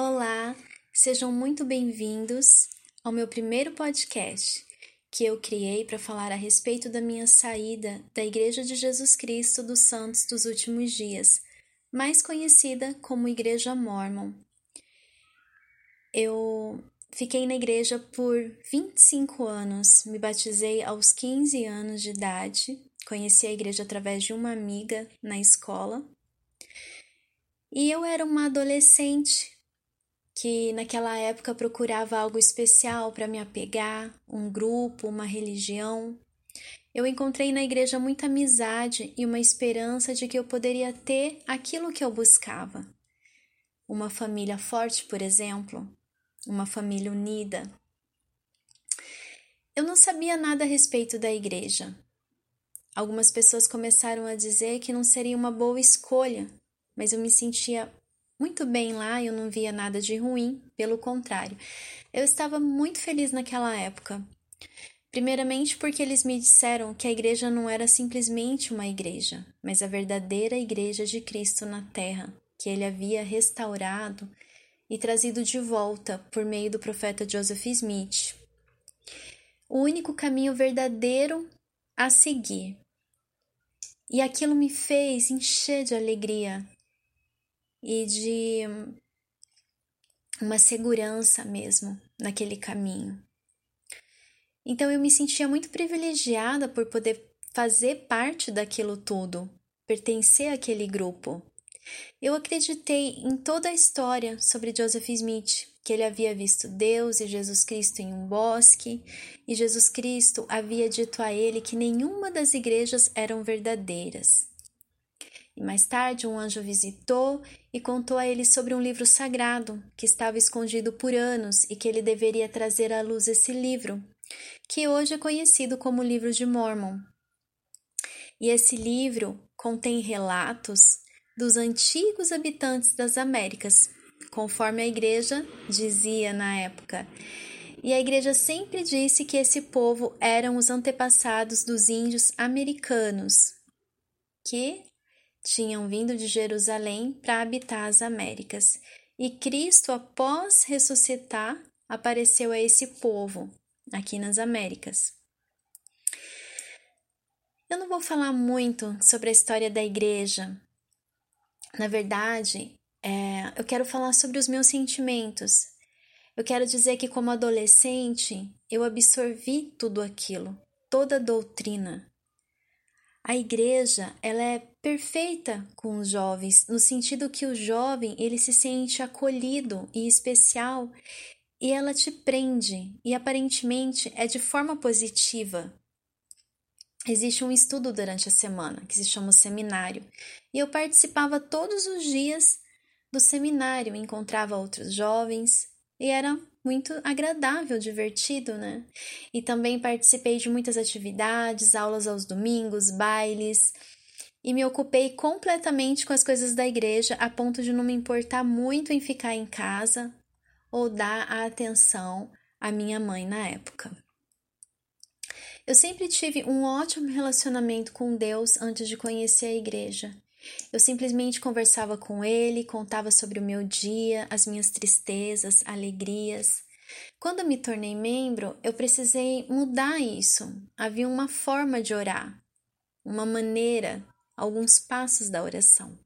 Olá, sejam muito bem-vindos ao meu primeiro podcast que eu criei para falar a respeito da minha saída da Igreja de Jesus Cristo dos Santos dos Últimos Dias, mais conhecida como Igreja Mormon. Eu fiquei na igreja por 25 anos, me batizei aos 15 anos de idade, conheci a igreja através de uma amiga na escola. E eu era uma adolescente que naquela época procurava algo especial para me apegar, um grupo, uma religião. Eu encontrei na igreja muita amizade e uma esperança de que eu poderia ter aquilo que eu buscava. Uma família forte, por exemplo, uma família unida. Eu não sabia nada a respeito da igreja. Algumas pessoas começaram a dizer que não seria uma boa escolha, mas eu me sentia muito bem lá, eu não via nada de ruim, pelo contrário. Eu estava muito feliz naquela época. Primeiramente, porque eles me disseram que a igreja não era simplesmente uma igreja, mas a verdadeira igreja de Cristo na terra, que ele havia restaurado e trazido de volta por meio do profeta Joseph Smith. O único caminho verdadeiro a seguir. E aquilo me fez encher de alegria e de uma segurança mesmo naquele caminho. Então eu me sentia muito privilegiada por poder fazer parte daquilo tudo, pertencer àquele grupo. Eu acreditei em toda a história sobre Joseph Smith, que ele havia visto Deus e Jesus Cristo em um bosque, e Jesus Cristo havia dito a ele que nenhuma das igrejas eram verdadeiras. E mais tarde, um anjo visitou e contou a ele sobre um livro sagrado que estava escondido por anos e que ele deveria trazer à luz esse livro, que hoje é conhecido como Livro de Mormon. E esse livro contém relatos dos antigos habitantes das Américas, conforme a igreja dizia na época. E a igreja sempre disse que esse povo eram os antepassados dos índios americanos, que tinham vindo de Jerusalém para habitar as Américas. E Cristo, após ressuscitar, apareceu a esse povo aqui nas Américas. Eu não vou falar muito sobre a história da igreja. Na verdade, é, eu quero falar sobre os meus sentimentos. Eu quero dizer que, como adolescente, eu absorvi tudo aquilo, toda a doutrina, a igreja, ela é perfeita com os jovens, no sentido que o jovem, ele se sente acolhido e especial, e ela te prende, e aparentemente é de forma positiva. Existe um estudo durante a semana que se chama seminário, e eu participava todos os dias do seminário, encontrava outros jovens, e era muito agradável, divertido, né? E também participei de muitas atividades, aulas aos domingos, bailes, e me ocupei completamente com as coisas da igreja a ponto de não me importar muito em ficar em casa ou dar a atenção à minha mãe na época. Eu sempre tive um ótimo relacionamento com Deus antes de conhecer a igreja. Eu simplesmente conversava com ele, contava sobre o meu dia, as minhas tristezas, alegrias. Quando me tornei membro, eu precisei mudar isso. Havia uma forma de orar, uma maneira, alguns passos da oração.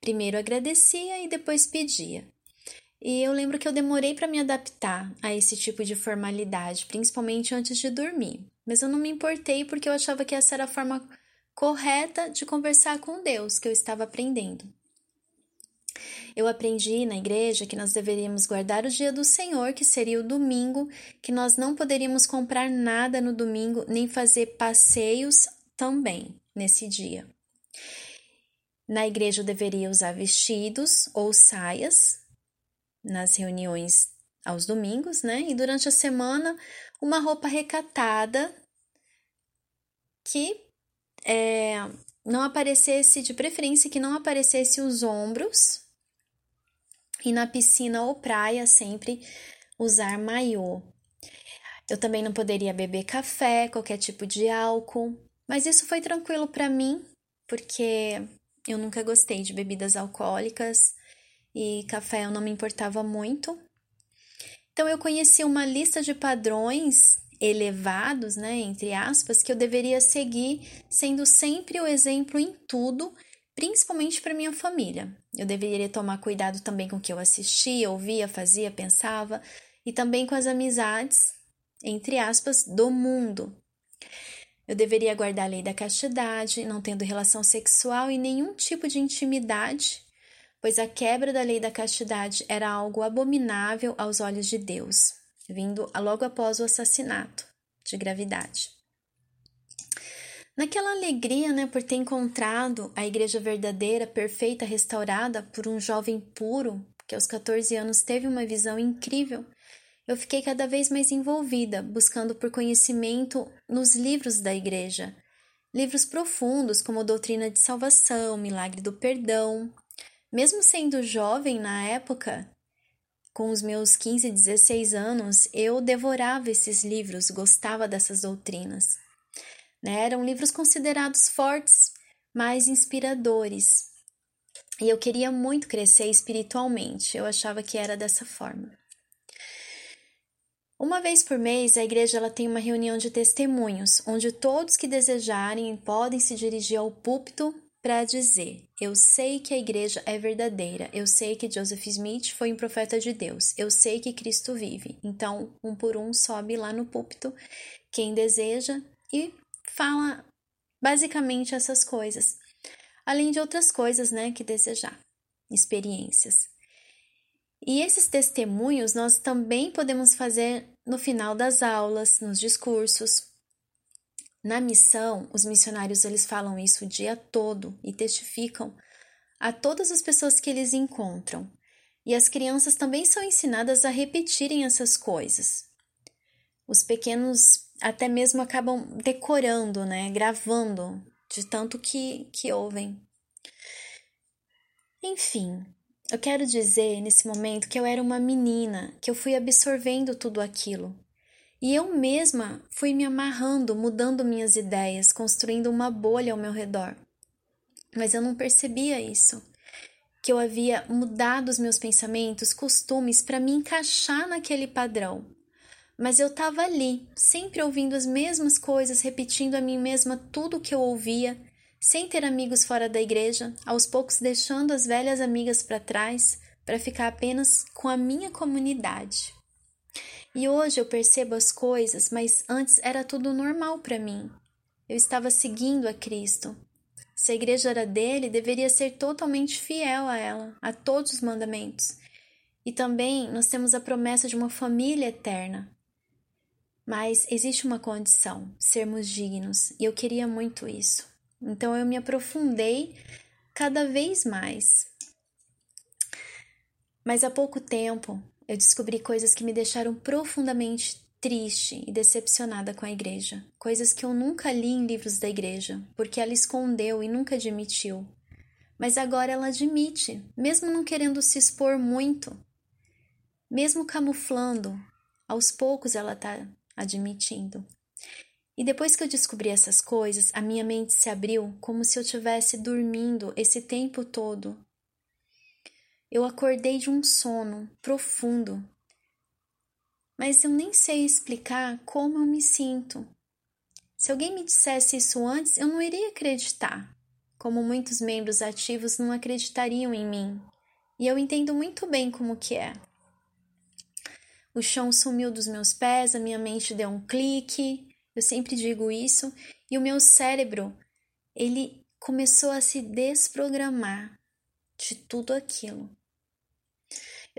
Primeiro agradecia e depois pedia. E eu lembro que eu demorei para me adaptar a esse tipo de formalidade, principalmente antes de dormir. Mas eu não me importei porque eu achava que essa era a forma correta de conversar com Deus que eu estava aprendendo. Eu aprendi na igreja que nós deveríamos guardar o dia do Senhor, que seria o domingo, que nós não poderíamos comprar nada no domingo, nem fazer passeios também nesse dia. Na igreja eu deveria usar vestidos ou saias nas reuniões aos domingos, né? E durante a semana, uma roupa recatada que é, não aparecesse, de preferência que não aparecesse os ombros, e na piscina ou praia sempre usar maiô. Eu também não poderia beber café, qualquer tipo de álcool, mas isso foi tranquilo para mim, porque eu nunca gostei de bebidas alcoólicas e café eu não me importava muito. Então eu conheci uma lista de padrões elevados, né, entre aspas, que eu deveria seguir, sendo sempre o exemplo em tudo, principalmente para minha família. Eu deveria tomar cuidado também com o que eu assistia, ouvia, fazia, pensava, e também com as amizades, entre aspas, do mundo. Eu deveria guardar a lei da castidade, não tendo relação sexual e nenhum tipo de intimidade, pois a quebra da lei da castidade era algo abominável aos olhos de Deus, vindo logo após o assassinato de gravidade. Naquela alegria, né, por ter encontrado a igreja verdadeira, perfeita, restaurada por um jovem puro, que aos 14 anos teve uma visão incrível eu fiquei cada vez mais envolvida, buscando por conhecimento nos livros da igreja. Livros profundos como Doutrina de Salvação, Milagre do Perdão. Mesmo sendo jovem na época, com os meus 15, 16 anos, eu devorava esses livros, gostava dessas doutrinas. Né? Eram livros considerados fortes, mas inspiradores. E eu queria muito crescer espiritualmente, eu achava que era dessa forma. Uma vez por mês, a igreja ela tem uma reunião de testemunhos, onde todos que desejarem podem se dirigir ao púlpito para dizer: Eu sei que a igreja é verdadeira, eu sei que Joseph Smith foi um profeta de Deus, eu sei que Cristo vive. Então, um por um sobe lá no púlpito quem deseja e fala basicamente essas coisas, além de outras coisas, né, que desejar, experiências. E esses testemunhos nós também podemos fazer no final das aulas, nos discursos. Na missão, os missionários eles falam isso o dia todo e testificam a todas as pessoas que eles encontram. E as crianças também são ensinadas a repetirem essas coisas. Os pequenos até mesmo acabam decorando, né, gravando de tanto que, que ouvem. Enfim, eu quero dizer nesse momento que eu era uma menina, que eu fui absorvendo tudo aquilo. E eu mesma fui me amarrando, mudando minhas ideias, construindo uma bolha ao meu redor. Mas eu não percebia isso. Que eu havia mudado os meus pensamentos, costumes para me encaixar naquele padrão. Mas eu estava ali, sempre ouvindo as mesmas coisas, repetindo a mim mesma tudo o que eu ouvia, sem ter amigos fora da igreja, aos poucos deixando as velhas amigas para trás para ficar apenas com a minha comunidade. E hoje eu percebo as coisas, mas antes era tudo normal para mim. Eu estava seguindo a Cristo. Se a igreja era dele, deveria ser totalmente fiel a ela, a todos os mandamentos. E também nós temos a promessa de uma família eterna. Mas existe uma condição: sermos dignos, e eu queria muito isso. Então eu me aprofundei cada vez mais. Mas há pouco tempo eu descobri coisas que me deixaram profundamente triste e decepcionada com a igreja, coisas que eu nunca li em livros da igreja, porque ela escondeu e nunca admitiu. Mas agora ela admite, mesmo não querendo se expor muito, mesmo camuflando, aos poucos ela está admitindo. E depois que eu descobri essas coisas, a minha mente se abriu como se eu tivesse dormindo esse tempo todo. Eu acordei de um sono profundo, mas eu nem sei explicar como eu me sinto. Se alguém me dissesse isso antes, eu não iria acreditar, como muitos membros ativos não acreditariam em mim. E eu entendo muito bem como que é. O chão sumiu dos meus pés, a minha mente deu um clique, eu sempre digo isso, e o meu cérebro, ele começou a se desprogramar de tudo aquilo.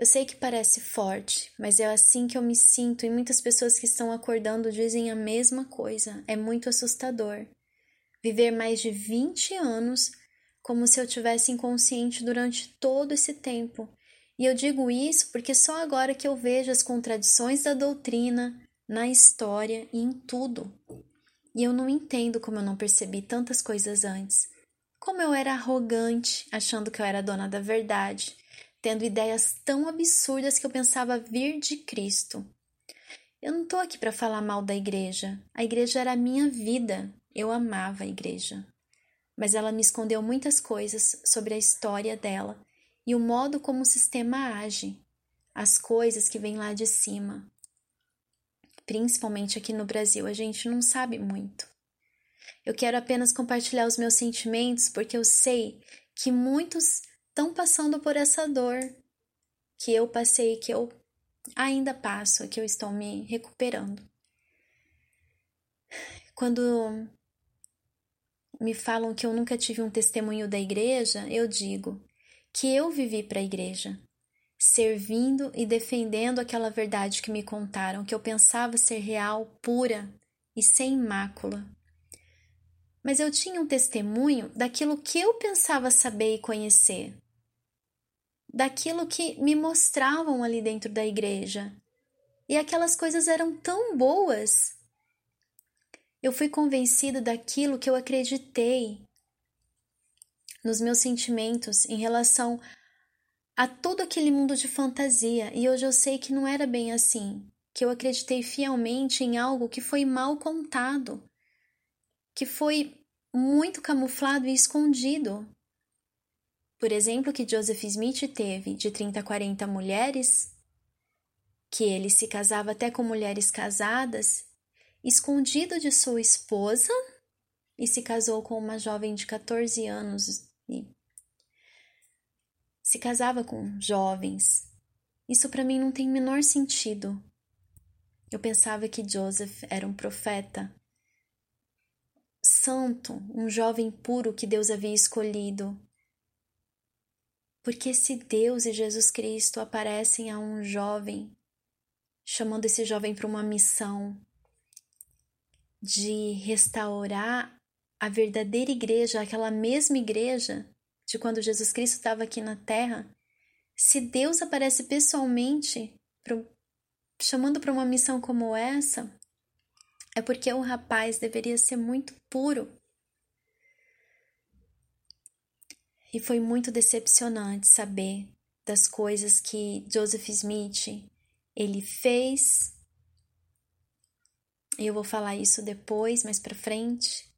Eu sei que parece forte, mas é assim que eu me sinto e muitas pessoas que estão acordando dizem a mesma coisa. É muito assustador. Viver mais de 20 anos como se eu tivesse inconsciente durante todo esse tempo. E eu digo isso porque só agora que eu vejo as contradições da doutrina, na história e em tudo. E eu não entendo como eu não percebi tantas coisas antes. Como eu era arrogante, achando que eu era dona da verdade, tendo ideias tão absurdas que eu pensava vir de Cristo. Eu não estou aqui para falar mal da igreja. A igreja era a minha vida. Eu amava a igreja. Mas ela me escondeu muitas coisas sobre a história dela e o modo como o sistema age, as coisas que vêm lá de cima. Principalmente aqui no Brasil, a gente não sabe muito. Eu quero apenas compartilhar os meus sentimentos porque eu sei que muitos estão passando por essa dor que eu passei, que eu ainda passo, que eu estou me recuperando. Quando me falam que eu nunca tive um testemunho da igreja, eu digo que eu vivi para a igreja, servindo e defendendo aquela verdade que me contaram, que eu pensava ser real, pura e sem mácula. Mas eu tinha um testemunho daquilo que eu pensava saber e conhecer, daquilo que me mostravam ali dentro da igreja. E aquelas coisas eram tão boas. Eu fui convencida daquilo que eu acreditei, nos meus sentimentos em relação a todo aquele mundo de fantasia, e hoje eu sei que não era bem assim, que eu acreditei fielmente em algo que foi mal contado, que foi muito camuflado e escondido. Por exemplo, que Joseph Smith teve de 30 a 40 mulheres, que ele se casava até com mulheres casadas, escondido de sua esposa, e se casou com uma jovem de 14 anos e se casava com jovens. Isso para mim não tem menor sentido. Eu pensava que Joseph era um profeta, santo, um jovem puro que Deus havia escolhido. Porque se Deus e Jesus Cristo aparecem a um jovem, chamando esse jovem para uma missão de restaurar a verdadeira igreja, aquela mesma igreja de quando Jesus Cristo estava aqui na terra, se Deus aparece pessoalmente pro, chamando para uma missão como essa, é porque o rapaz deveria ser muito puro. E foi muito decepcionante saber das coisas que Joseph Smith ele fez. E eu vou falar isso depois, mais para frente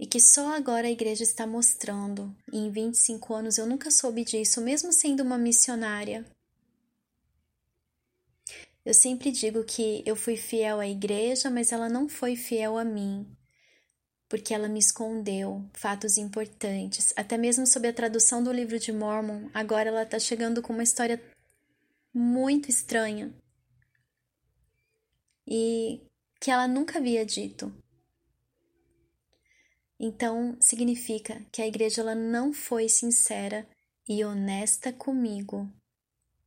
e que só agora a igreja está mostrando, e em 25 anos eu nunca soube disso, mesmo sendo uma missionária. Eu sempre digo que eu fui fiel à igreja, mas ela não foi fiel a mim, porque ela me escondeu fatos importantes, até mesmo sobre a tradução do livro de Mormon. Agora ela está chegando com uma história muito estranha e que ela nunca havia dito. Então, significa que a igreja ela não foi sincera e honesta comigo,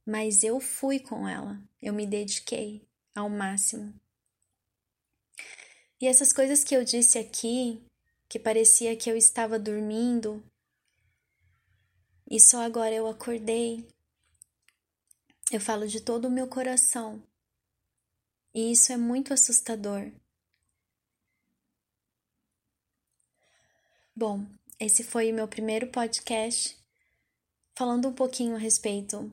mas eu fui com ela, eu me dediquei ao máximo. E essas coisas que eu disse aqui, que parecia que eu estava dormindo, e só agora eu acordei. Eu falo de todo o meu coração. E isso é muito assustador. Bom, esse foi o meu primeiro podcast falando um pouquinho a respeito,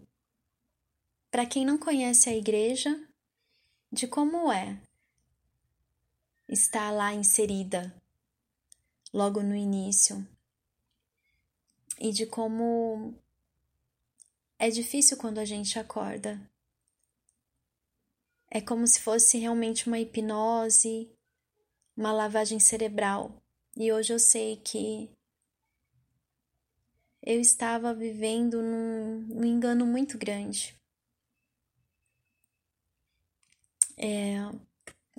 para quem não conhece a igreja, de como é estar lá inserida logo no início e de como é difícil quando a gente acorda. É como se fosse realmente uma hipnose, uma lavagem cerebral e hoje eu sei que eu estava vivendo num, num engano muito grande. É,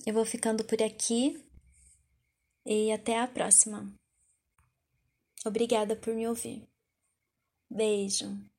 eu vou ficando por aqui e até a próxima. Obrigada por me ouvir. Beijo.